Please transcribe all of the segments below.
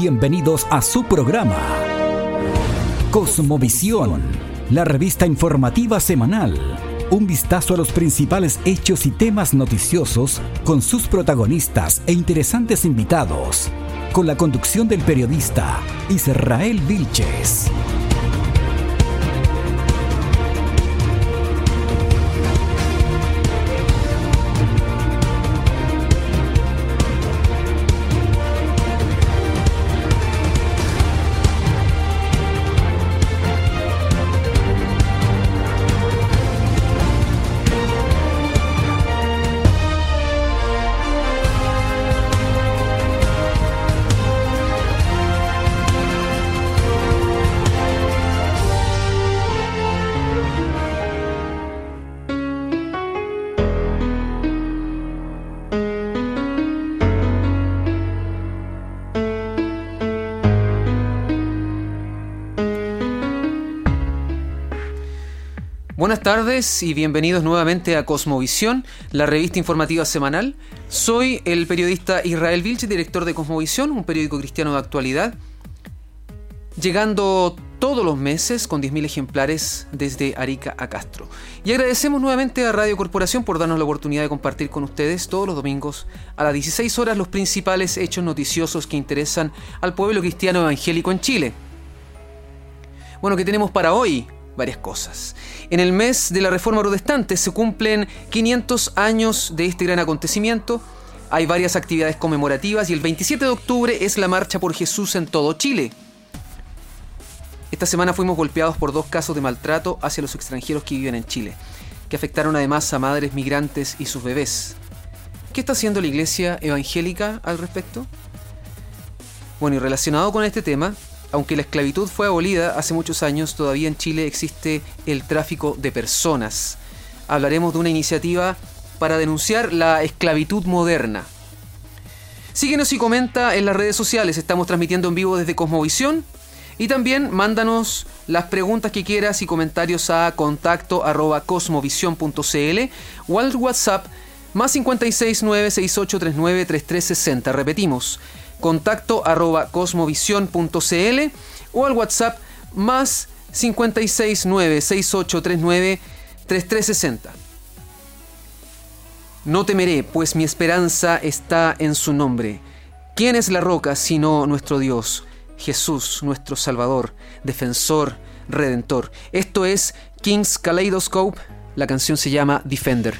Bienvenidos a su programa Cosmovisión, la revista informativa semanal. Un vistazo a los principales hechos y temas noticiosos con sus protagonistas e interesantes invitados. Con la conducción del periodista Israel Vilches. Tardes y bienvenidos nuevamente a Cosmovisión, la revista informativa semanal. Soy el periodista Israel Vilche, director de Cosmovisión, un periódico cristiano de actualidad, llegando todos los meses con 10.000 ejemplares desde Arica a Castro. Y agradecemos nuevamente a Radio Corporación por darnos la oportunidad de compartir con ustedes todos los domingos a las 16 horas los principales hechos noticiosos que interesan al pueblo cristiano evangélico en Chile. Bueno, ¿qué tenemos para hoy? Varias cosas. En el mes de la Reforma Protestante se cumplen 500 años de este gran acontecimiento. Hay varias actividades conmemorativas y el 27 de octubre es la Marcha por Jesús en todo Chile. Esta semana fuimos golpeados por dos casos de maltrato hacia los extranjeros que viven en Chile, que afectaron además a madres migrantes y sus bebés. ¿Qué está haciendo la iglesia evangélica al respecto? Bueno, y relacionado con este tema, aunque la esclavitud fue abolida hace muchos años, todavía en Chile existe el tráfico de personas. Hablaremos de una iniciativa para denunciar la esclavitud moderna. Síguenos y comenta en las redes sociales, estamos transmitiendo en vivo desde Cosmovisión. Y también mándanos las preguntas que quieras y comentarios a contacto arroba o al WhatsApp más 56 96839 3360. Repetimos, contacto arroba cosmovisión.cl o al WhatsApp más 569-6839-3360. No temeré, pues mi esperanza está en su nombre. ¿Quién es la roca sino nuestro Dios? Jesús, nuestro Salvador, defensor, redentor. Esto es King's Kaleidoscope. La canción se llama Defender.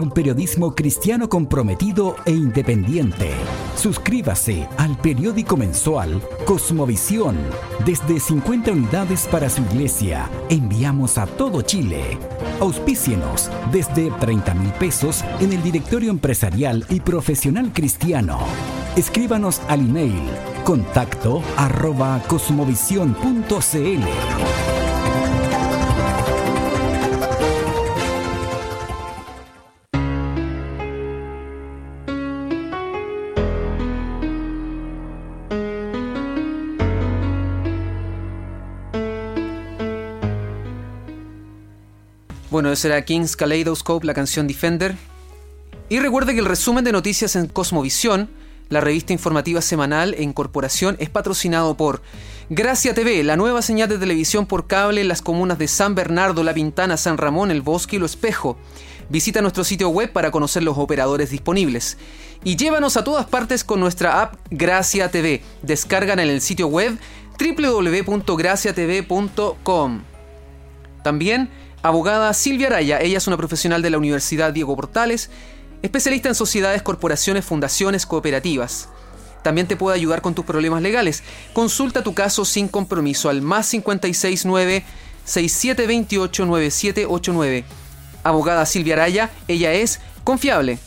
Un periodismo cristiano comprometido e independiente. Suscríbase al periódico mensual Cosmovisión. Desde 50 unidades para su iglesia. Enviamos a todo Chile. Auspícienos desde 30 mil pesos en el directorio empresarial y profesional cristiano. Escríbanos al email contacto arroba cosmovisión.cl. Bueno, ese era King's Kaleidoscope, la canción Defender. Y recuerde que el resumen de noticias en Cosmovisión, la revista informativa semanal en corporación, es patrocinado por Gracia TV, la nueva señal de televisión por cable en las comunas de San Bernardo, La Pintana, San Ramón, El Bosque y Lo Espejo. Visita nuestro sitio web para conocer los operadores disponibles. Y llévanos a todas partes con nuestra app Gracia TV. Descargan en el sitio web www.graciatv.com. También abogada Silvia Araya. Ella es una profesional de la Universidad Diego Portales, especialista en sociedades, corporaciones, fundaciones, cooperativas. También te puede ayudar con tus problemas legales. Consulta tu caso sin compromiso al más 569 6728 9789. Abogada Silvia Araya, ella es confiable.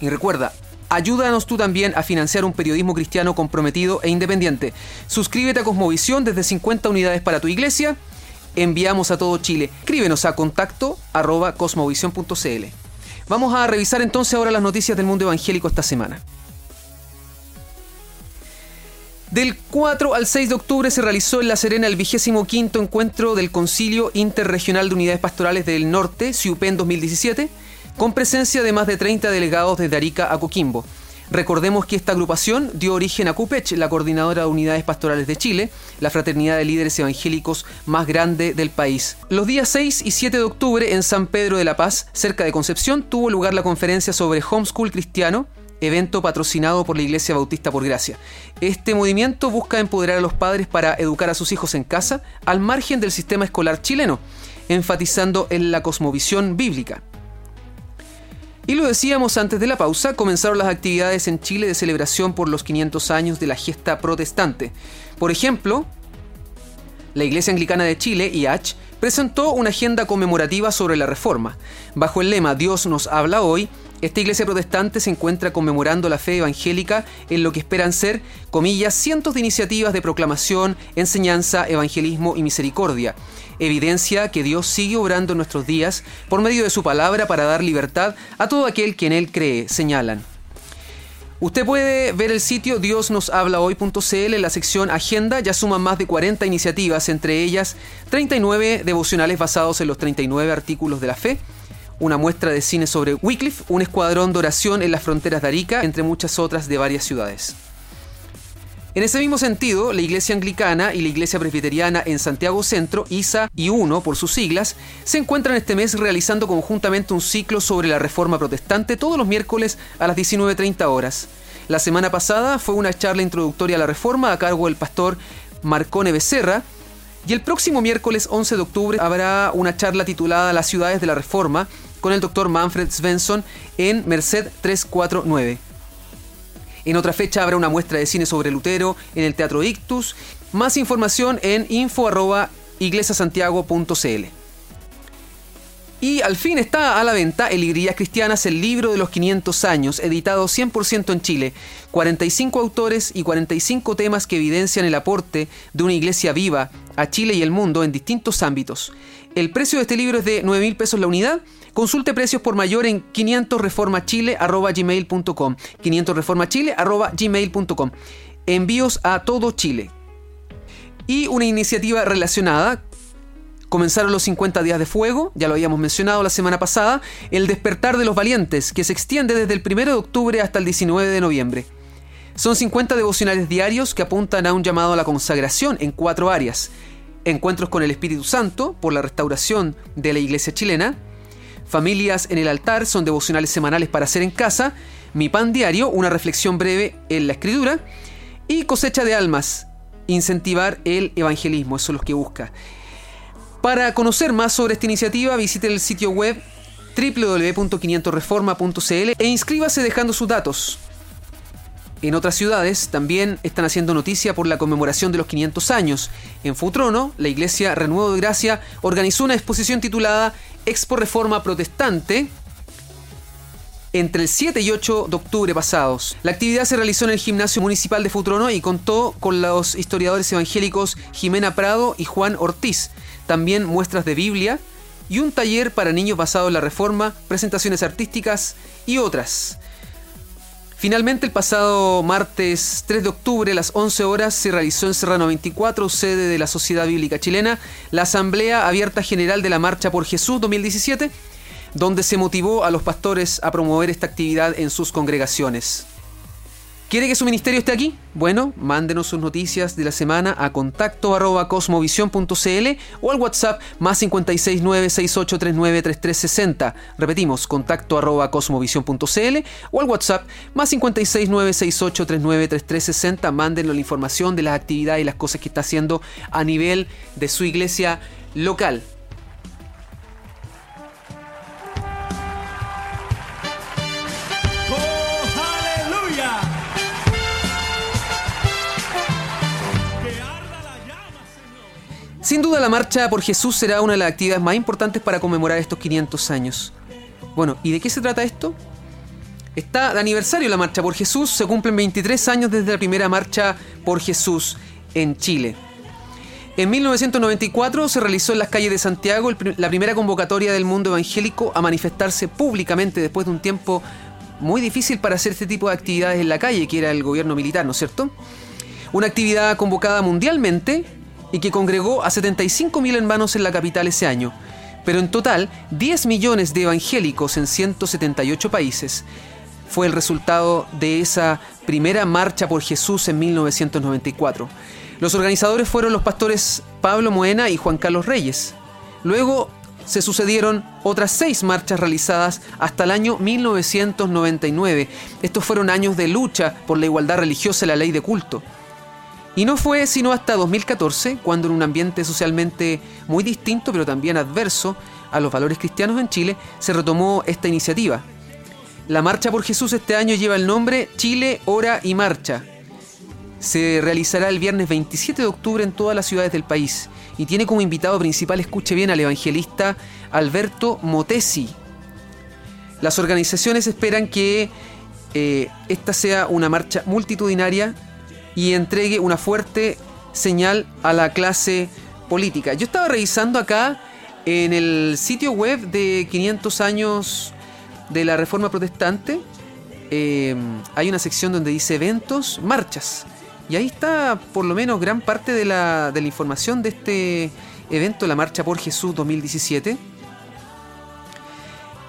Y recuerda, ayúdanos tú también a financiar un periodismo cristiano comprometido e independiente. Suscríbete a Cosmovisión desde 50 unidades para tu iglesia enviamos a todo Chile. Escríbenos a contacto. Vamos a revisar entonces ahora las noticias del mundo evangélico esta semana. Del 4 al 6 de octubre se realizó en La Serena el vigésimo quinto encuentro del Concilio Interregional de Unidades Pastorales del Norte, CIUPEN 2017, con presencia de más de 30 delegados desde Arica a Coquimbo. Recordemos que esta agrupación dio origen a CUPECH, la coordinadora de unidades pastorales de Chile, la fraternidad de líderes evangélicos más grande del país. Los días 6 y 7 de octubre en San Pedro de la Paz, cerca de Concepción, tuvo lugar la conferencia sobre homeschool cristiano, evento patrocinado por la Iglesia Bautista por Gracia. Este movimiento busca empoderar a los padres para educar a sus hijos en casa, al margen del sistema escolar chileno, enfatizando en la cosmovisión bíblica. Y lo decíamos antes de la pausa, comenzaron las actividades en Chile de celebración por los 500 años de la gesta protestante. Por ejemplo, la Iglesia Anglicana de Chile, IH, presentó una agenda conmemorativa sobre la Reforma. Bajo el lema Dios nos habla hoy, esta iglesia protestante se encuentra conmemorando la fe evangélica en lo que esperan ser, comillas, cientos de iniciativas de proclamación, enseñanza, evangelismo y misericordia. Evidencia que Dios sigue obrando en nuestros días por medio de su palabra para dar libertad a todo aquel que en él cree, señalan. Usted puede ver el sitio diosnoshablahoy.cl en la sección Agenda, ya suman más de 40 iniciativas, entre ellas 39 devocionales basados en los 39 artículos de la fe, una muestra de cine sobre Wycliffe, un escuadrón de oración en las fronteras de Arica, entre muchas otras de varias ciudades. En ese mismo sentido, la Iglesia Anglicana y la Iglesia Presbiteriana en Santiago Centro, ISA y UNO por sus siglas, se encuentran este mes realizando conjuntamente un ciclo sobre la Reforma Protestante todos los miércoles a las 19.30 horas. La semana pasada fue una charla introductoria a la Reforma a cargo del pastor Marcone Becerra, y el próximo miércoles 11 de octubre habrá una charla titulada Las ciudades de la Reforma, con el doctor Manfred Svensson en Merced 349. En otra fecha habrá una muestra de cine sobre Lutero en el Teatro Ictus. Más información en info.iglesiasantiago.cl. Y al fin está a la venta El Cristianas, el libro de los 500 años, editado 100% en Chile. 45 autores y 45 temas que evidencian el aporte de una iglesia viva a Chile y el mundo en distintos ámbitos. El precio de este libro es de 9 mil pesos la unidad. Consulte precios por mayor en 500reformachile.gmail.com 500reformachile.gmail.com Envíos a todo Chile. Y una iniciativa relacionada Comenzaron los 50 días de fuego, ya lo habíamos mencionado la semana pasada, el despertar de los valientes, que se extiende desde el 1 de octubre hasta el 19 de noviembre. Son 50 devocionales diarios que apuntan a un llamado a la consagración en cuatro áreas. Encuentros con el Espíritu Santo por la restauración de la iglesia chilena. Familias en el altar son devocionales semanales para hacer en casa. Mi pan diario, una reflexión breve en la escritura. Y cosecha de almas, incentivar el evangelismo, eso es lo que busca. Para conocer más sobre esta iniciativa, visite el sitio web www.500reforma.cl e inscríbase dejando sus datos. En otras ciudades también están haciendo noticia por la conmemoración de los 500 años. En Futrono, la Iglesia Renuevo de Gracia organizó una exposición titulada Expo Reforma Protestante entre el 7 y 8 de octubre pasados. La actividad se realizó en el gimnasio municipal de Futrono y contó con los historiadores evangélicos Jimena Prado y Juan Ortiz también muestras de Biblia y un taller para niños basado en la Reforma, presentaciones artísticas y otras. Finalmente, el pasado martes 3 de octubre a las 11 horas se realizó en Serrano 24, sede de la Sociedad Bíblica Chilena, la Asamblea Abierta General de la Marcha por Jesús 2017, donde se motivó a los pastores a promover esta actividad en sus congregaciones. ¿Quiere que su ministerio esté aquí? Bueno, mándenos sus noticias de la semana a contacto arroba cosmovisión.cl o al WhatsApp más 569-6839-3360. Repetimos, contacto arroba cosmovisión.cl o al WhatsApp más 569-6839-3360. Mándenos la información de las actividades y las cosas que está haciendo a nivel de su iglesia local. Sin duda la marcha por Jesús será una de las actividades más importantes para conmemorar estos 500 años. Bueno, ¿y de qué se trata esto? Está de aniversario la marcha por Jesús, se cumplen 23 años desde la primera marcha por Jesús en Chile. En 1994 se realizó en las calles de Santiago la primera convocatoria del mundo evangélico a manifestarse públicamente después de un tiempo muy difícil para hacer este tipo de actividades en la calle, que era el gobierno militar, ¿no es cierto? Una actividad convocada mundialmente y que congregó a 75.000 hermanos en la capital ese año, pero en total 10 millones de evangélicos en 178 países. Fue el resultado de esa primera marcha por Jesús en 1994. Los organizadores fueron los pastores Pablo Moena y Juan Carlos Reyes. Luego se sucedieron otras seis marchas realizadas hasta el año 1999. Estos fueron años de lucha por la igualdad religiosa y la ley de culto. Y no fue sino hasta 2014, cuando en un ambiente socialmente muy distinto, pero también adverso a los valores cristianos en Chile, se retomó esta iniciativa. La Marcha por Jesús este año lleva el nombre Chile, Hora y Marcha. Se realizará el viernes 27 de octubre en todas las ciudades del país y tiene como invitado principal, escuche bien, al evangelista Alberto Motesi. Las organizaciones esperan que eh, esta sea una marcha multitudinaria y entregue una fuerte señal a la clase política. Yo estaba revisando acá en el sitio web de 500 años de la Reforma Protestante. Eh, hay una sección donde dice eventos, marchas. Y ahí está por lo menos gran parte de la, de la información de este evento, la Marcha por Jesús 2017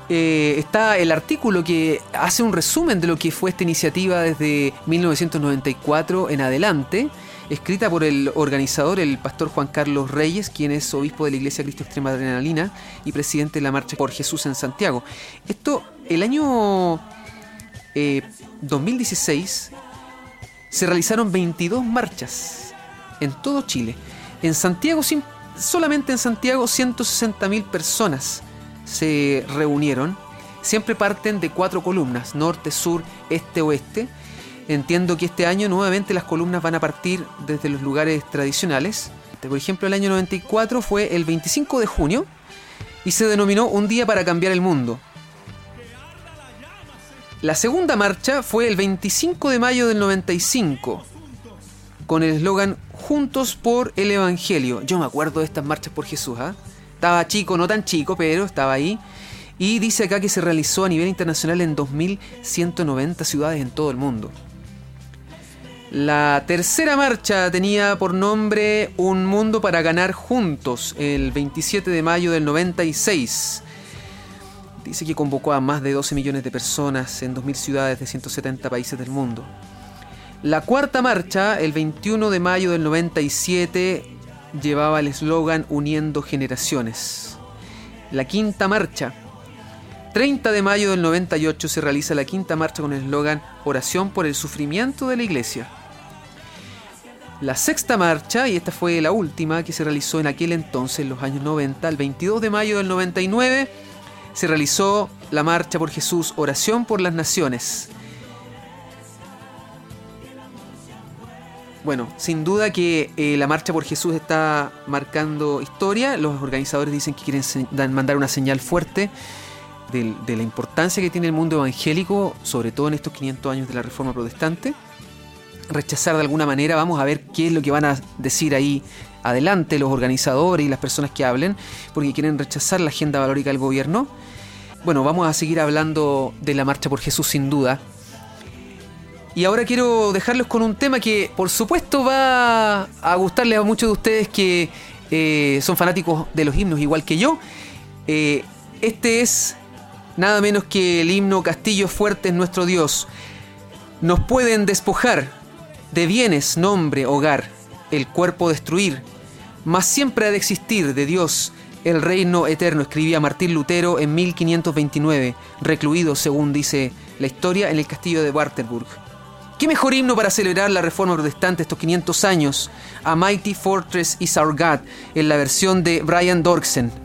eh, está el artículo que hace un resumen de lo que fue esta iniciativa desde 1994 en adelante, escrita por el organizador, el pastor Juan Carlos Reyes, quien es obispo de la Iglesia Cristo Extrema Adrenalina y presidente de la Marcha por Jesús en Santiago. Esto, el año 2016, eh, se realizaron 22 marchas en todo Chile. En Santiago, solamente en Santiago, 160.000 personas se reunieron. Siempre parten de cuatro columnas, norte, sur, este, oeste. Entiendo que este año nuevamente las columnas van a partir desde los lugares tradicionales. Por ejemplo, el año 94 fue el 25 de junio y se denominó Un día para cambiar el mundo. La segunda marcha fue el 25 de mayo del 95 con el eslogan Juntos por el Evangelio. Yo me acuerdo de estas marchas por Jesús. ¿ah? Estaba chico, no tan chico, pero estaba ahí. Y dice acá que se realizó a nivel internacional en 2.190 ciudades en todo el mundo. La tercera marcha tenía por nombre Un Mundo para Ganar Juntos, el 27 de mayo del 96. Dice que convocó a más de 12 millones de personas en 2.000 ciudades de 170 países del mundo. La cuarta marcha, el 21 de mayo del 97, llevaba el eslogan Uniendo Generaciones. La quinta marcha, 30 de mayo del 98, se realiza la quinta marcha con el eslogan Oración por el sufrimiento de la Iglesia. La sexta marcha, y esta fue la última que se realizó en aquel entonces, en los años 90, el 22 de mayo del 99, se realizó la marcha por Jesús, Oración por las Naciones. Bueno, sin duda que eh, la Marcha por Jesús está marcando historia. Los organizadores dicen que quieren mandar una señal fuerte de, de, la importancia que tiene el mundo evangélico, sobre todo en estos 500 años de la Reforma Protestante. Rechazar de alguna manera, vamos a ver qué es lo que van a decir ahí adelante los organizadores y las personas que hablen, porque quieren rechazar la agenda valórica del gobierno. Bueno, vamos a seguir hablando de la Marcha por Jesús sin duda, y ahora quiero dejarlos con un tema que por supuesto va a gustarle a muchos de ustedes que eh, son fanáticos de los himnos igual que yo. Eh, este es nada menos que el himno Castillo Fuerte es nuestro Dios. Nos pueden despojar de bienes, nombre, hogar, el cuerpo destruir, mas siempre ha de existir de Dios el reino eterno, escribía Martín Lutero en 1529, recluido, según dice la historia, en el castillo de Wartenburg. ¿Qué mejor himno para celebrar la reforma protestante estos 500 años? A Mighty Fortress is Our God, en la versión de Brian Dorksen.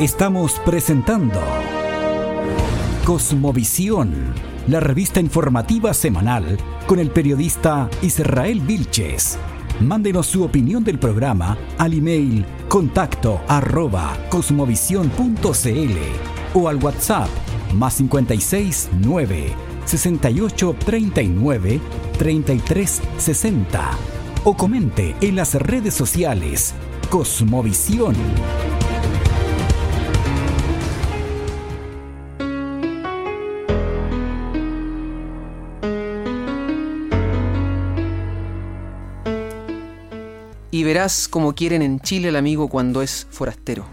Estamos presentando Cosmovisión, la revista informativa semanal con el periodista Israel Vilches. Mándenos su opinión del programa al email contacto arroba cosmovisión.cl o al WhatsApp más 56 9 68 39 33 60 o comente en las redes sociales Cosmovisión. Verás cómo quieren en Chile el amigo cuando es forastero.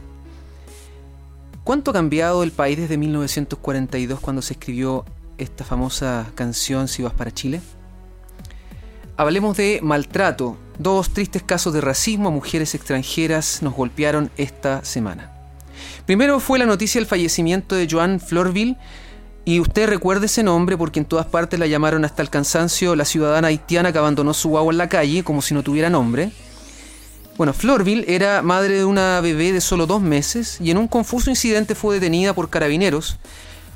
¿Cuánto ha cambiado el país desde 1942 cuando se escribió esta famosa canción Si vas para Chile? Hablemos de maltrato. Dos tristes casos de racismo a mujeres extranjeras nos golpearon esta semana. Primero fue la noticia del fallecimiento de Joan Florville, y usted recuerde ese nombre porque en todas partes la llamaron hasta el cansancio la ciudadana haitiana que abandonó su guagua en la calle como si no tuviera nombre. Bueno, Florville era madre de una bebé de solo dos meses y en un confuso incidente fue detenida por carabineros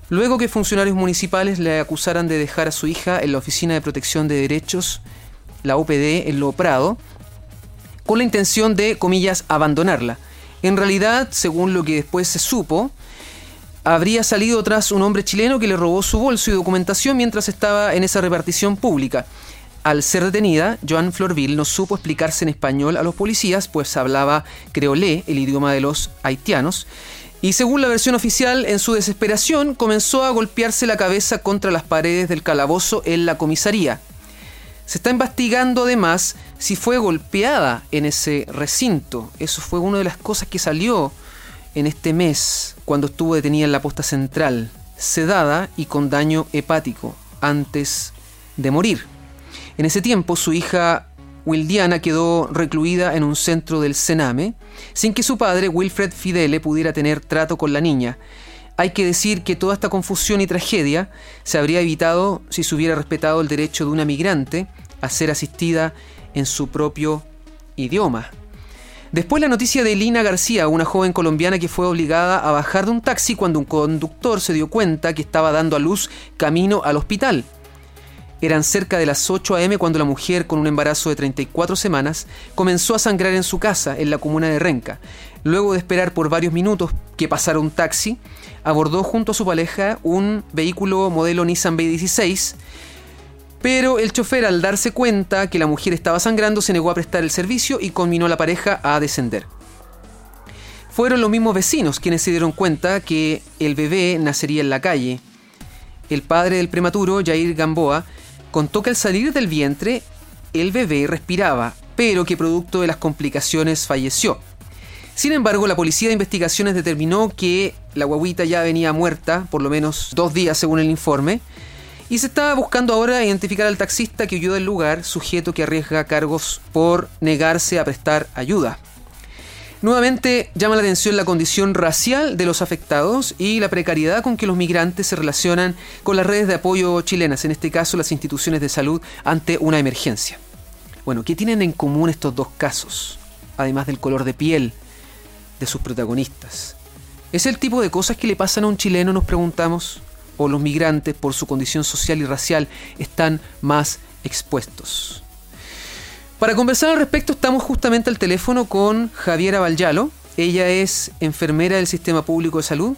luego que funcionarios municipales le acusaran de dejar a su hija en la Oficina de Protección de Derechos la OPD en Lo Prado, con la intención de, comillas, abandonarla. En realidad, según lo que después se supo, habría salido tras un hombre chileno que le robó su bolso y documentación mientras estaba en esa repartición pública. Al ser detenida, Joan Florville no supo explicarse en español a los policías, pues hablaba creolé, el idioma de los haitianos, y según la versión oficial, en su desesperación comenzó a golpearse la cabeza contra las paredes del calabozo en la comisaría. Se está investigando además si fue golpeada en ese recinto. Eso fue una de las cosas que salió en este mes cuando estuvo detenida en la posta central, sedada y con daño hepático antes de morir. En ese tiempo su hija Wildiana quedó recluida en un centro del Sename sin que su padre Wilfred Fidele pudiera tener trato con la niña. Hay que decir que toda esta confusión y tragedia se habría evitado si se hubiera respetado el derecho de una migrante a ser asistida en su propio idioma. Después la noticia de Lina García, una joven colombiana que fue obligada a bajar de un taxi cuando un conductor se dio cuenta que estaba dando a luz camino al hospital. Eran cerca de las 8 a.m. cuando la mujer, con un embarazo de 34 semanas, comenzó a sangrar en su casa, en la comuna de Renca. Luego de esperar por varios minutos que pasara un taxi, abordó junto a su pareja un vehículo modelo Nissan B16 pero el chofer al darse cuenta que la mujer estaba sangrando se negó a prestar el servicio y conminó a la pareja a descender. Fueron los mismos vecinos quienes se dieron cuenta que el bebé nacería en la calle. El padre del prematuro, Jair Gamboa, contó que al salir del vientre el bebé respiraba, pero que producto de las complicaciones falleció. Sin embargo, la policía de investigaciones determinó que la guaguita ya venía muerta, por lo menos dos días según el informe, y se está buscando ahora identificar al taxista que huyó del lugar, sujeto que arriesga cargos por negarse a prestar ayuda. Nuevamente llama la atención la condición racial de los afectados y la precariedad con que los migrantes se relacionan con las redes de apoyo chilenas, en este caso las instituciones de salud, ante una emergencia. Bueno, ¿qué tienen en común estos dos casos? Además del color de piel de sus protagonistas. ¿Es el tipo de cosas que le pasan a un chileno, nos preguntamos? o los migrantes por su condición social y racial están más expuestos. Para conversar al respecto estamos justamente al teléfono con Javiera Valyalo. Ella es enfermera del Sistema Público de Salud.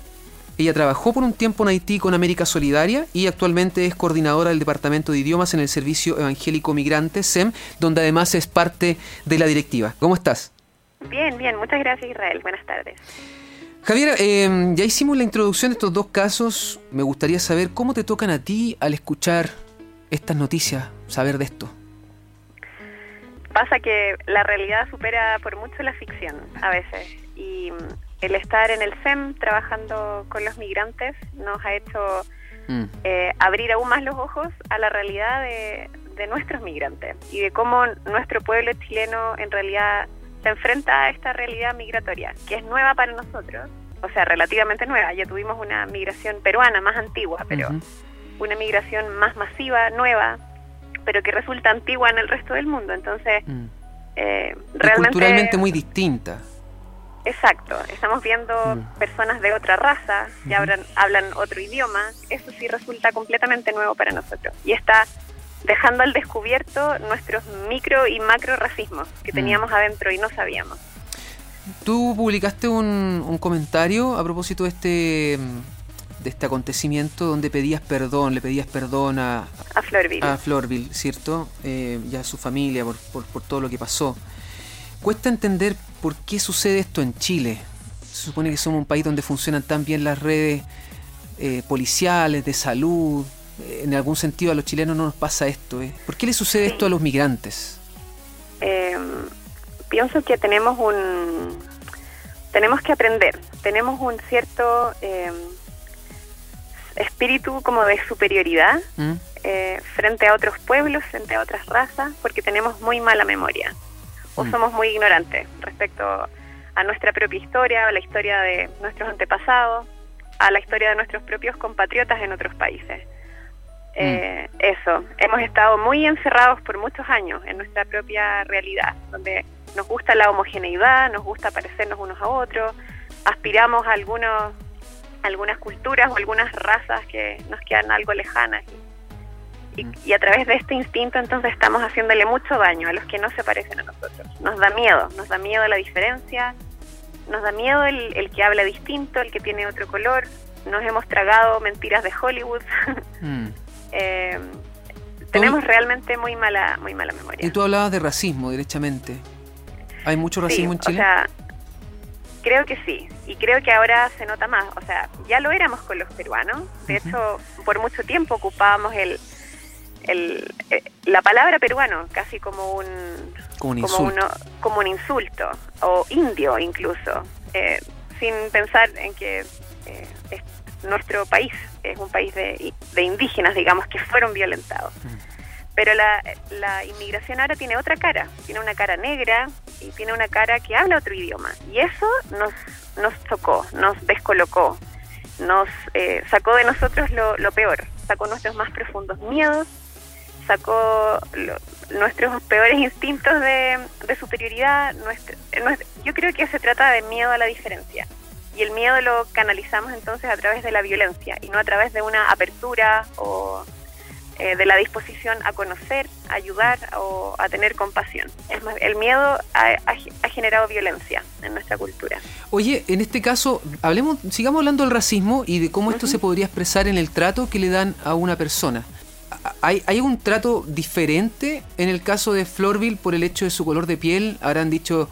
Ella trabajó por un tiempo en Haití con América Solidaria y actualmente es coordinadora del Departamento de Idiomas en el Servicio Evangélico Migrante, SEM, donde además es parte de la directiva. ¿Cómo estás? Bien, bien. Muchas gracias, Israel. Buenas tardes. Javier, em, ya hicimos la introducción de estos dos casos. Me gustaría saber cómo te tocan a ti al escuchar estas noticias, saber de esto. Pasa que la realidad supera por mucho la ficción a veces. Y mm, el estar en el SEM trabajando con los migrantes nos ha hecho mm. eh, abrir aún más los ojos a la realidad de, de nuestros migrantes y de cómo nuestro pueblo chileno en realidad se enfrenta a esta realidad migratoria, que es nueva para nosotros, o sea, relativamente nueva. Ya tuvimos una migración peruana más antigua, pero una migración más masiva, nueva, pero que resulta antigua en el resto del mundo. Entonces, mm. eh, realmente... culturalmente muy distinta. Exacto, estamos viendo mm. personas de otra raza que hablan, hablan otro idioma, eso sí resulta completamente nuevo para nosotros y está dejando al descubierto nuestros micro y macro racismos que mm. teníamos adentro y no sabíamos. Tú publicaste un, un, comentario a propósito de este de este acontecimiento donde pedías perdón, le pedías perdón a, a Florville, a Florville ¿cierto? Eh, y a su familia por, por, por todo lo que pasó. Cuesta entender por qué sucede esto en Chile. Se supone que somos un país donde funcionan tan bien las redes eh, policiales, de salud. En algún sentido a los chilenos no nos pasa esto. ¿eh? ¿Por qué le sucede esto a los migrantes? Eh, pienso que tenemos un... Tenemos que aprender. Tenemos un cierto espíritu como de superioridad ¿Mm? frente a otros pueblos, frente a otras razas, porque tenemos muy mala memoria o mm. somos muy ignorantes respecto a nuestra propia historia, a la historia de nuestros antepasados, a la historia de nuestros propios compatriotas en otros países. Mm. Eh, eso, hemos estado muy encerrados por muchos años en nuestra propia realidad, donde nos gusta la homogeneidad, nos gusta parecernos unos a otros, aspiramos a algunos, algunas culturas o algunas razas que nos quedan algo lejanas y, a través de este instinto entonces estamos haciéndole mucho daño a los que no se parecen a nosotros. Nos da miedo, nos da miedo la diferencia, nos da miedo el, que habla distinto, el que tiene otro color. Nos hemos tragado mentiras de Hollywood. Mm. Eh, tenemos realmente muy mala, muy mala memoria. Y tú hablabas de racismo, derechamente. ¿Hay mucho racismo en Chile? O sea, creo que sí, y creo que ahora se nota más. O sea, ya lo éramos con los peruanos. De hecho, por mucho tiempo ocupábamos el, el, eh, la palabra peruano casi como un como un, insulto. o indio incluso eh, sin pensar en que eh, nuestro país es un país de, de, indígenas digamos que fueron violentados mm. Pero la, la inmigración ahora tiene otra cara tiene una cara negra y tiene una cara que habla otro idioma y eso nos nos tocó nos descolocó nos sacó de nosotros lo, lo peor sacó nuestros más profundos miedos sacó nuestros peores instintos de, superioridad. Nuestro, yo creo que se trata de miedo a la diferencia. Y el miedo lo canalizamos entonces a través de la violencia y no a través de una apertura o eh, de la disposición a conocer, a ayudar o a tener compasión. Es más, el miedo ha, generado violencia en nuestra cultura. Oye, en este caso, hablemos, sigamos hablando del racismo y de cómo esto se podría expresar en el trato que le dan a una persona. ¿Hay, ¿Hay un trato diferente en el caso de Florville por el hecho de su color de piel? Habrán dicho,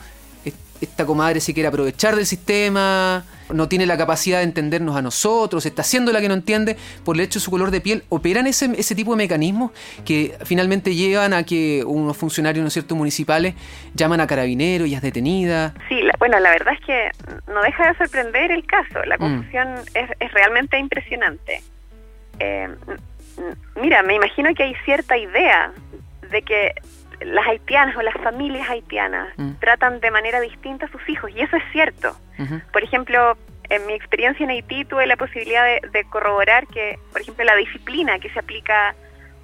esta comadre se quiere aprovechar del sistema, no tiene la capacidad de entendernos a nosotros, está haciendo la que no entiende por el hecho de su color de piel. ¿Operan ese, ese tipo de mecanismos que finalmente llevan a que unos funcionarios ¿no cierto, municipales llaman a carabineros y es detenida? Sí, bueno, la verdad es que no deja de sorprender el caso. La mm. confusión es, es, realmente impresionante. Eh, mira, me imagino que hay cierta idea de que las haitianas o las familias haitianas mm. tratan de manera distinta a sus hijos, y eso es cierto. Por ejemplo, en mi experiencia en Haití tuve la posibilidad de, corroborar que, por ejemplo, la disciplina que se aplica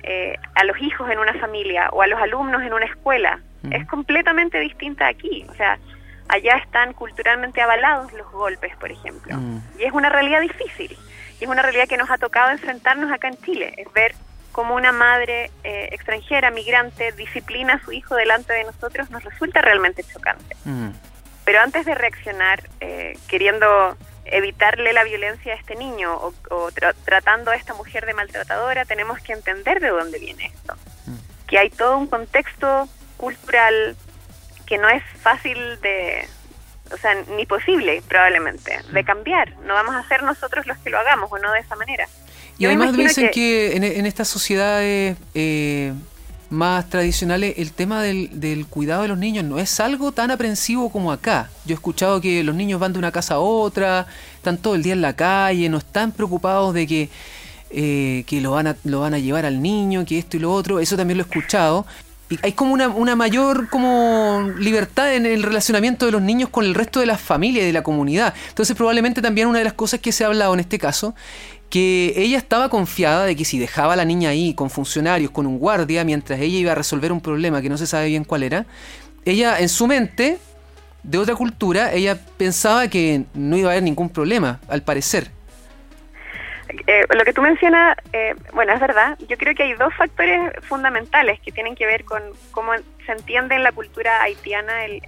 eh, a los hijos en una familia o a los alumnos en una escuela es completamente distinta aquí. O sea, allá están culturalmente avalados los golpes, por ejemplo, mm. y es una realidad difícil. Y es una realidad que nos ha tocado enfrentarnos acá en Chile, es ver cómo una madre eh, extranjera, migrante, disciplina a su hijo delante de nosotros, nos resulta realmente chocante. Mm. Pero antes de reaccionar eh, queriendo evitarle la violencia a este niño o, tratando a esta mujer de maltratadora, tenemos que entender de dónde viene esto. Mm. Que hay todo un contexto cultural que no es fácil de, o sea, ni posible probablemente, de cambiar. No vamos a ser nosotros los que lo hagamos o no de esa manera. Y además dicen que, en, estas sociedades eh, más tradicionales el tema del, cuidado de los niños no es algo tan aprensivo como acá. Yo he escuchado que los niños van de una casa a otra, están todo el día en la calle, no están preocupados de que... Eh, que lo van, a, lo van a llevar al niño, que esto y lo otro, eso también lo he escuchado, hay como una, una, mayor como libertad en el relacionamiento de los niños con el resto de la familia y de la comunidad. Entonces probablemente también una de las cosas que se ha hablado en este caso, que ella estaba confiada de que si dejaba a la niña ahí con funcionarios, con un guardia, mientras ella iba a resolver un problema que no se sabe bien cuál era, ella en su mente de otra cultura, ella pensaba que no iba a haber ningún problema, al parecer. Eh, lo que tú mencionas, eh, bueno, es verdad. Yo creo que hay dos factores fundamentales que tienen que ver con cómo se entiende en la cultura haitiana el,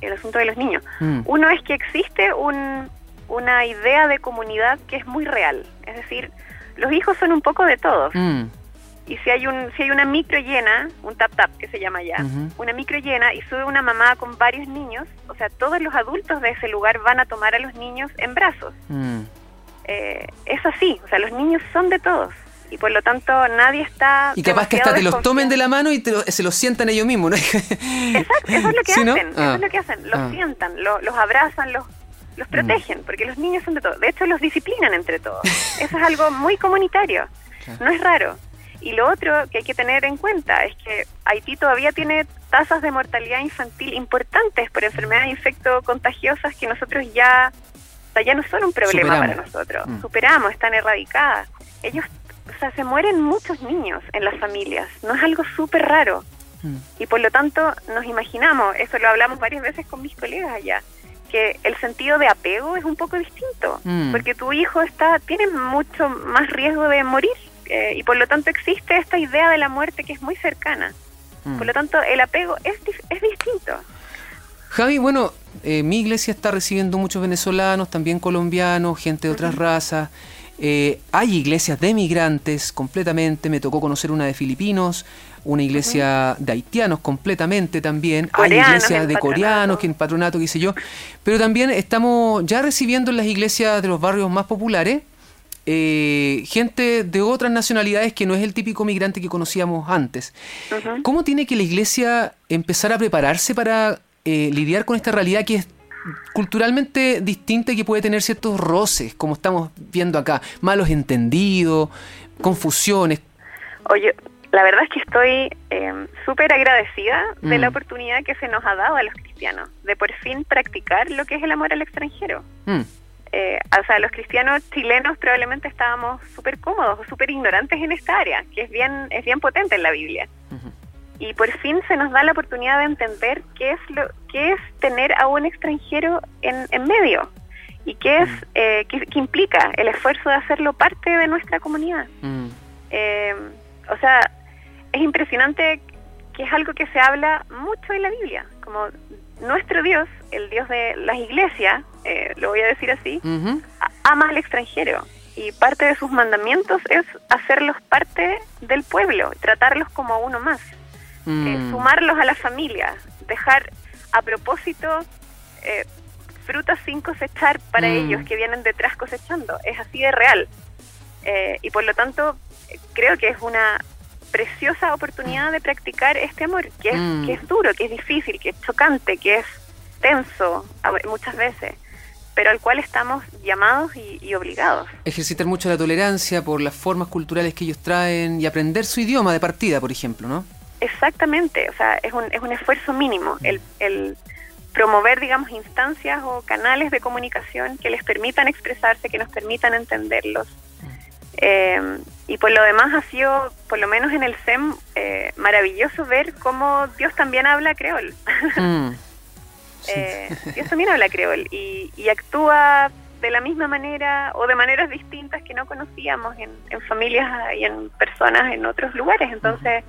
el, asunto de los niños. Mm. Uno es que existe un, una idea de comunidad que es muy real. Es decir, los hijos son un poco de todos. Mm. Y si hay un si hay una micro llena, un tap tap que se llama ya, una micro llena y sube una mamá con varios niños, o sea, todos los adultos de ese lugar van a tomar a los niños en brazos. Mm. Eh, es así, o sea, los niños son de todos y por lo tanto nadie está... Y capaz que hasta te los tomen de la mano y se los sientan ellos mismos, ¿no? Exacto, eso es lo que hacen, eso es ah. lo que hacen, los ah. sientan, los abrazan, los, los mm. protegen, porque los niños son de todos. De hecho, los disciplinan entre todos. Eso es algo muy comunitario, no es raro. Y lo otro que hay que tener en cuenta es que Haití todavía tiene tasas de mortalidad infantil importantes por enfermedades infecto-contagiosas que nosotros ya, ya no son un problema para nosotros. Mm. Superamos, están erradicadas. Ellos, o sea, se mueren muchos niños en las familias. No es algo súper raro. Mm. Y por lo tanto nos imaginamos, eso lo hablamos varias veces con mis colegas allá, que el sentido de apego es un poco distinto, mm. porque tu hijo está tiene mucho más riesgo de morir eh, y por lo tanto existe esta idea de la muerte que es muy cercana. Por lo tanto, el apego es, es distinto. Javi, bueno, eh, mi iglesia está recibiendo muchos venezolanos, también colombianos, gente de otras razas. Eh, hay iglesias de migrantes completamente, me tocó conocer una de filipinos, una iglesia de haitianos completamente también, hay iglesias de coreanos, que en patronato, qué sé yo, pero también estamos ya recibiendo en las iglesias de los barrios más populares eh, gente de otras nacionalidades que no es el típico migrante que conocíamos antes. ¿Cómo tiene que la iglesia empezar a prepararse para eh, lidiar con esta realidad que es culturalmente distinta y que puede tener ciertos roces, como estamos viendo acá, malos entendidos, confusiones? Oye, la verdad es que estoy eh, súper agradecida de la mm. oportunidad que se nos ha dado a los cristianos de por fin practicar lo que es el amor al extranjero. Mm eh, o sea, los cristianos chilenos probablemente estábamos súper cómodos, súper ignorantes en esta área, que es bien, es bien potente en la Biblia. Y por fin se nos da la oportunidad de entender qué es lo qué es tener a un extranjero en, en medio y qué es eh, qué, implica el esfuerzo de hacerlo parte de nuestra comunidad. Eh, o sea, es impresionante que es algo que se habla mucho en la Biblia, como nuestro Dios, el Dios de las iglesias, eh, lo voy a decir así, ama al extranjero y parte de sus mandamientos es hacerlos parte del pueblo, tratarlos como uno más, eh, mm. sumarlos a la familia, dejar a propósito eh, frutas sin cosechar para mm. ellos que vienen detrás cosechando. Es así de real. y por lo tanto, creo que es una preciosa oportunidad de practicar este amor, que es, mm. que es duro, que es difícil, que es chocante, que es tenso muchas veces, pero al cual estamos llamados y, obligados. Ejercitar mucho la tolerancia por las formas culturales que ellos traen y aprender su idioma de partida, por ejemplo, ¿no? Exactamente, o sea, es un, es un esfuerzo mínimo mm. el, el promover, digamos, instancias o canales de comunicación que les permitan expresarse, que nos permitan entenderlos. Eh, y por lo demás ha sido, por lo menos en el SEM, eh, maravilloso ver cómo Dios también habla creol. Mm. Eh, Dios también habla creol y, actúa de la misma manera o de maneras distintas que no conocíamos en, familias y en personas en otros lugares. Entonces,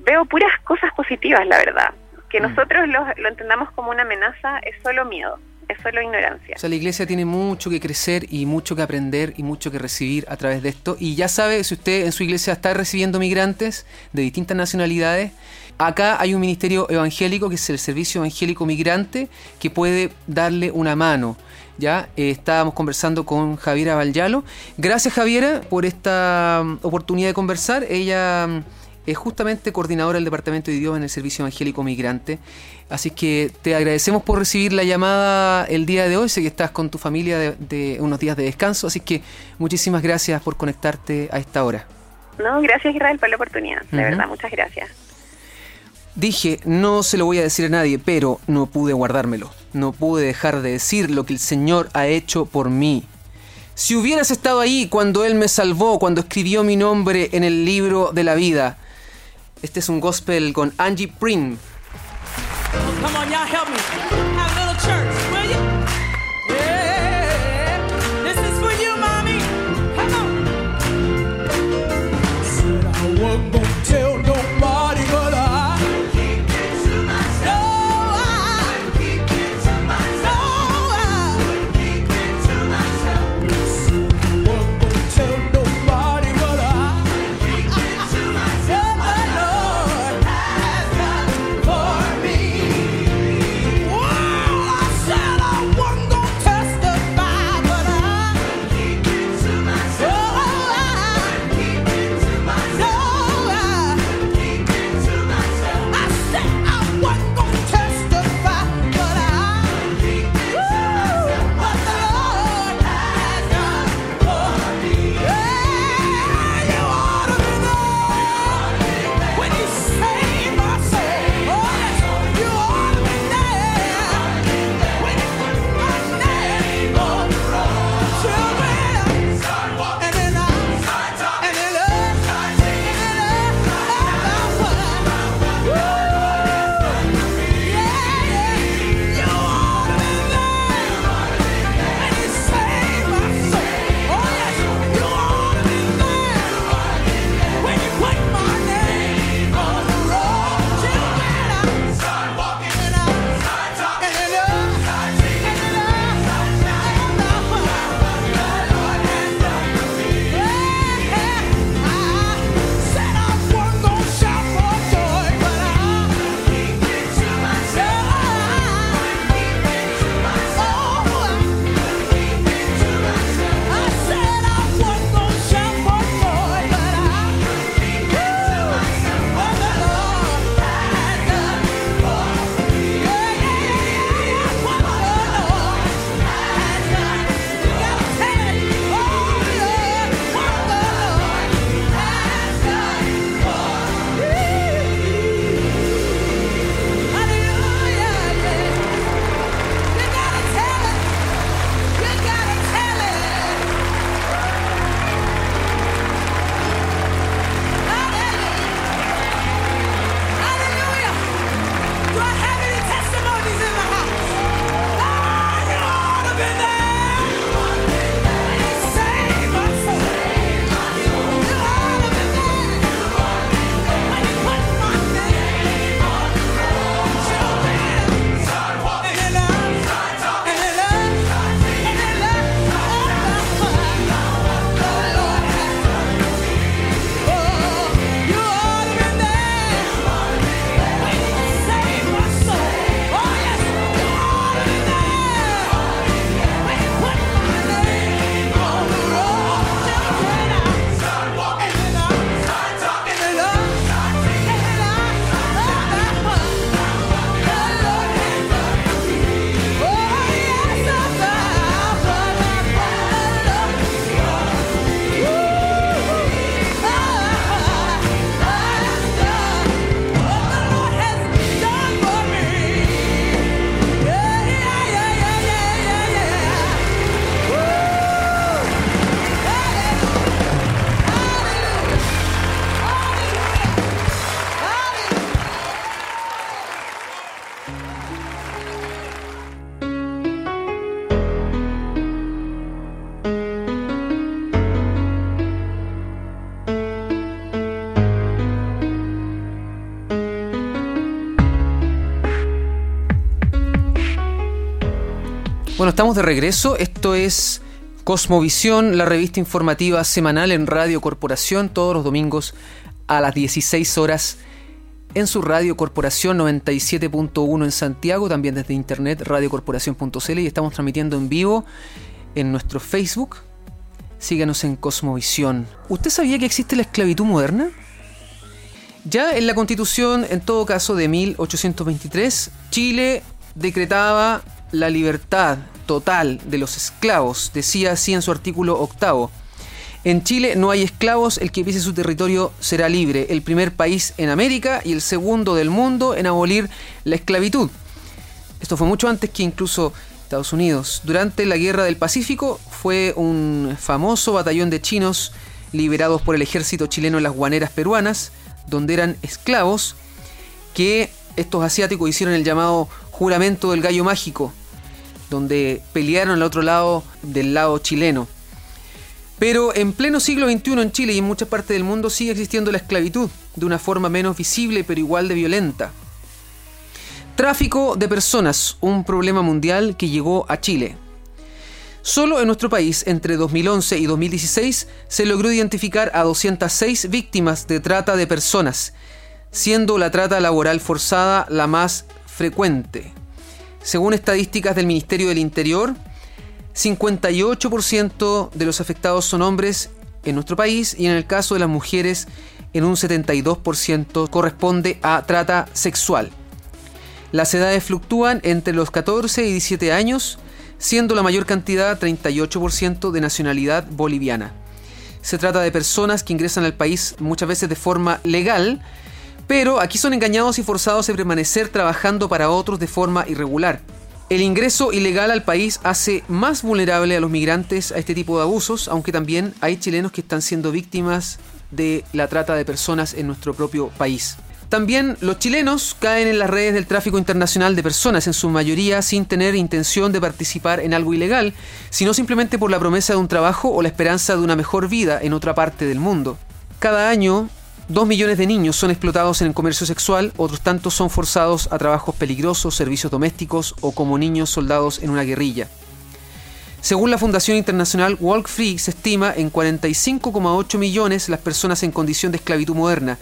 veo puras cosas positivas, la verdad. Que mm. nosotros lo, lo entendamos como una amenaza es solo miedo es solo ignorancia. O sea, la iglesia tiene mucho que crecer y mucho que aprender y mucho que recibir a través de esto. Y ya sabe, si usted en su iglesia está recibiendo migrantes de distintas nacionalidades, acá hay un ministerio evangélico que es el Servicio Evangélico Migrante que puede darle una mano. Ya eh, estábamos conversando con Javiera Valyalo. Gracias Javiera por esta mm, oportunidad de conversar. Ella mm, es justamente coordinadora del Departamento de Idioma en el Servicio Evangélico Migrante. Así que te agradecemos por recibir la llamada el día de hoy. Sé que estás con tu familia de, unos días de descanso, así que muchísimas gracias por conectarte a esta hora. No, gracias Israel por la oportunidad, de verdad, muchas gracias. Dije, no se lo voy a decir a nadie, pero no pude guardármelo. No pude dejar de decir lo que el Señor ha hecho por mí. Si hubieras estado ahí cuando Él me salvó, cuando escribió mi nombre en el libro de la vida. Este es un gospel con Angie Prim. Help me. Bueno, estamos de regreso. Esto es Cosmovisión, la revista informativa semanal en Radio Corporación, todos los domingos a las 16 horas en su Radio Corporación 97.1 en Santiago, también desde internet radiocorporación.cl y estamos transmitiendo en vivo en nuestro Facebook. Síganos en Cosmovisión. ¿Usted sabía que existe la esclavitud moderna? Ya en la constitución, en todo caso, de 1823, Chile decretaba la libertad total de los esclavos, decía así en su artículo octavo. En Chile no hay esclavos, el que pise su territorio será libre, el primer país en América y el segundo del mundo en abolir la esclavitud. Esto fue mucho antes que incluso Estados Unidos. Durante la Guerra del Pacífico fue un famoso batallón de chinos liberados por el ejército chileno en las guaneras peruanas, donde eran esclavos, que estos asiáticos hicieron el llamado juramento del gallo mágico, donde pelearon al otro lado del lado chileno. Pero en pleno siglo XXI en Chile y en muchas partes del mundo sigue existiendo la esclavitud. de una forma menos visible pero igual de violenta. Tráfico de personas, un problema mundial que llegó a Chile. Solo en nuestro país, entre 2011 y 2016, se logró identificar a 206 víctimas de trata de personas, siendo la trata laboral forzada la más frecuente. Según estadísticas del Ministerio del Interior, 58% de los afectados son hombres en nuestro país y en el caso de las mujeres en un 72% corresponde a trata sexual. Las edades fluctúan entre los 14 y 17 años, siendo la mayor cantidad 38% de nacionalidad boliviana. Se trata de personas que ingresan al país muchas veces de forma legal, pero aquí son engañados y forzados a permanecer trabajando para otros de forma irregular. El ingreso ilegal al país hace más vulnerable a los migrantes a este tipo de abusos, aunque también hay chilenos que están siendo víctimas de la trata de personas en nuestro propio país. También los chilenos caen en las redes del tráfico internacional de personas, en su mayoría sin tener intención de participar en algo ilegal, sino simplemente por la promesa de un trabajo o la esperanza de una mejor vida en otra parte del mundo. Cada año, dos millones de niños son explotados en el comercio sexual, otros tantos son forzados a trabajos peligrosos, servicios domésticos o como niños soldados en una guerrilla. Según la Fundación Internacional Walk Free, se estima en 45,8 millones las personas en condición de esclavitud moderna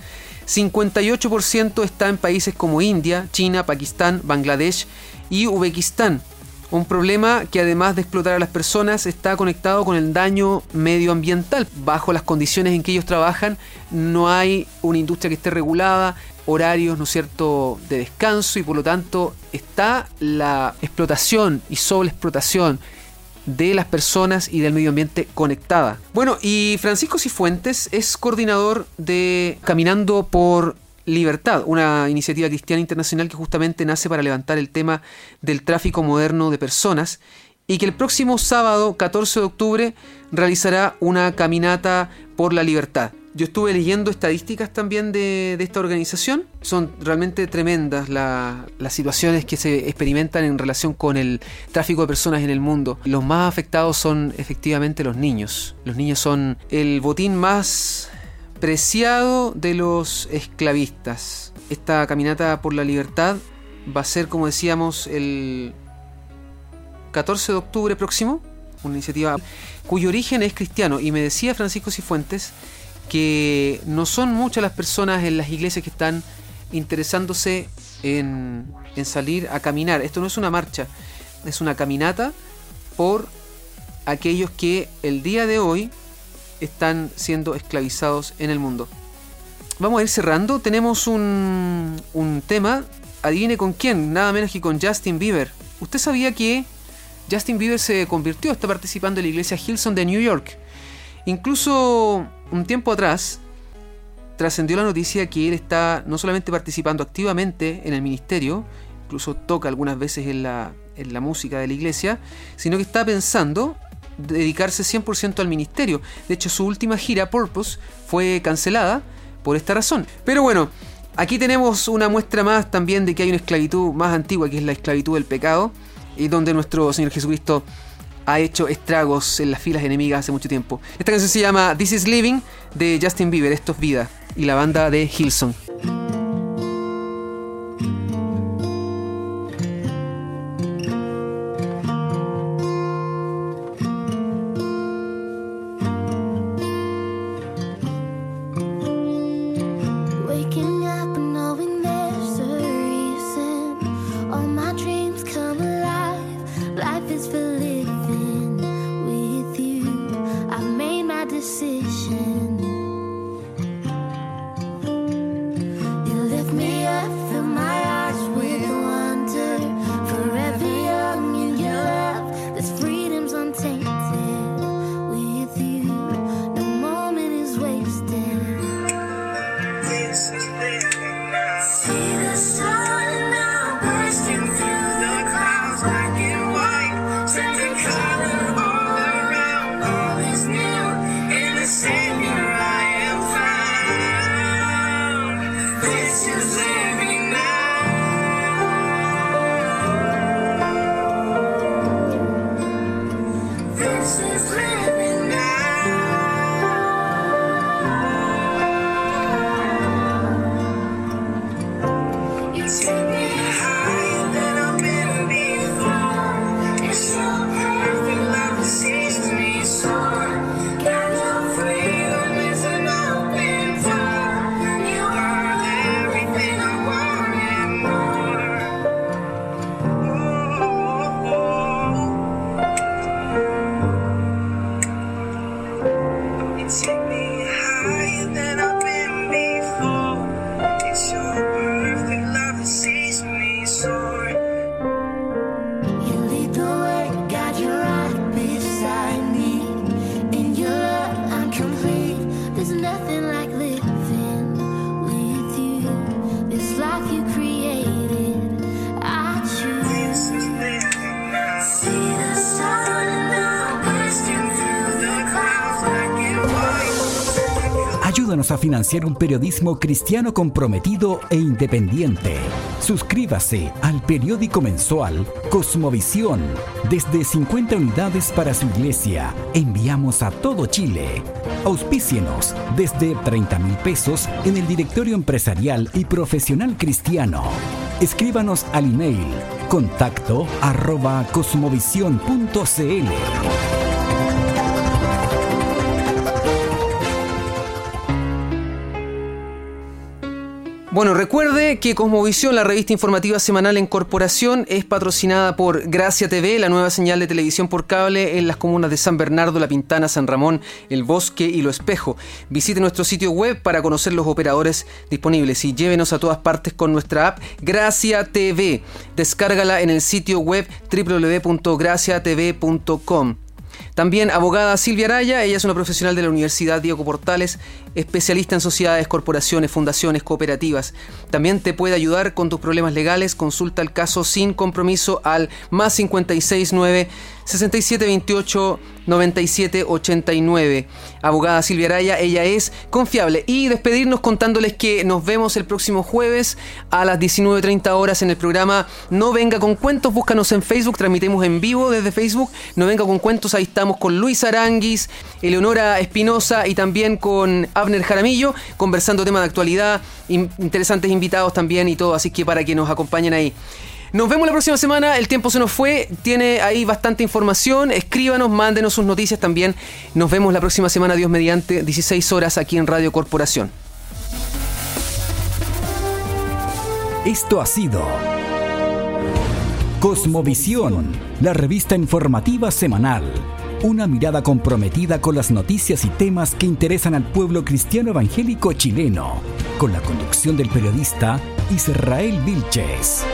58% está en países como India, China, Pakistán, Bangladesh y Uzbekistán. Un problema que además de explotar a las personas está conectado con el daño medioambiental. Bajo las condiciones en que ellos trabajan no hay una industria que esté regulada, horarios, ¿no es cierto?, de descanso y por lo tanto está la explotación y sobreexplotación de las personas y del medio ambiente conectada. Bueno, y Francisco Cifuentes es coordinador de Caminando por Libertad, una iniciativa cristiana internacional que justamente nace para levantar el tema del tráfico moderno de personas y que el próximo sábado 14 de octubre realizará una caminata por la libertad. Yo estuve leyendo estadísticas también de, esta organización. Son realmente tremendas las situaciones que se experimentan en relación con el tráfico de personas en el mundo. Los más afectados son efectivamente los niños. Los niños son el botín más preciado de los esclavistas. Esta caminata por la libertad va a ser, como decíamos, el 14 de octubre próximo. Una iniciativa cuyo origen es cristiano. Y me decía Francisco Cifuentes que no son muchas las personas en las iglesias que están interesándose en, salir a caminar. Esto no es una marcha, es una caminata por aquellos que el día de hoy están siendo esclavizados en el mundo. Vamos a ir cerrando. Tenemos un, un tema. Adivine con quién. Nada menos que con Justin Bieber. ¿Usted sabía que Justin Bieber se convirtió, está participando en la iglesia Hillsong de New York? Incluso un tiempo atrás trascendió la noticia que él está no solamente participando activamente en el ministerio, incluso toca algunas veces en la, en la música de la iglesia, sino que está pensando dedicarse 100% al ministerio. De hecho, su última gira, Purpose, fue cancelada por esta razón. Pero bueno, aquí tenemos una muestra más también de que hay una esclavitud más antigua, que es la esclavitud del pecado, y donde nuestro Señor Jesucristo ha hecho estragos en las filas enemigas hace mucho tiempo. Esta canción se llama This is Living de Justin Bieber, esto es vida, y la banda de Hillsong. Un periodismo cristiano comprometido e independiente. Suscríbase al periódico mensual Cosmovisión. Desde 50 unidades para su iglesia. Enviamos a todo Chile. Auspícienos desde 30 mil pesos en el directorio empresarial y profesional cristiano. Escríbanos al email contacto arroba cosmovisión.cl. Bueno, recuerde que Cosmovisión, la revista informativa semanal en corporación, es patrocinada por Gracia TV, la nueva señal de televisión por cable en las comunas de San Bernardo, La Pintana, San Ramón, El Bosque y Lo Espejo. Visite nuestro sitio web para conocer los operadores disponibles y llévenos a todas partes con nuestra app Gracia TV. Descárgala en el sitio web www.graciatv.com. También abogada Silvia Araya, ella es una profesional de la Universidad Diego Portales, especialista en sociedades, corporaciones, fundaciones, cooperativas. También te puede ayudar con tus problemas legales. Consulta el caso sin compromiso al más 569 6728 9789. Abogada Silvia Araya, ella es confiable. Y despedirnos contándoles que nos vemos el próximo jueves a las 19.30 horas en el programa No Venga con Cuentos. Búscanos en Facebook, transmitimos en vivo desde Facebook. No Venga con Cuentos, ahí estamos con Luis Aranguis, Eleonora Espinosa y también con Abner Jaramillo, conversando temas de actualidad, interesantes invitados también y todo. Así que para que nos acompañen ahí. Nos vemos la próxima semana, el tiempo se nos fue, tiene ahí bastante información, escríbanos, mándenos sus noticias también. Nos vemos la próxima semana, Dios mediante, 16 horas aquí en Radio Corporación. Esto ha sido Cosmovisión, la revista informativa semanal. Una mirada comprometida con las noticias y temas que interesan al pueblo cristiano evangélico chileno, con la conducción del periodista Israel Vilches.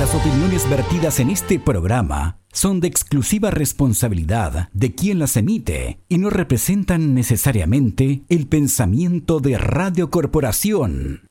Las opiniones vertidas en este programa son de exclusiva responsabilidad de quien las emite y no representan necesariamente el pensamiento de Radio Corporación.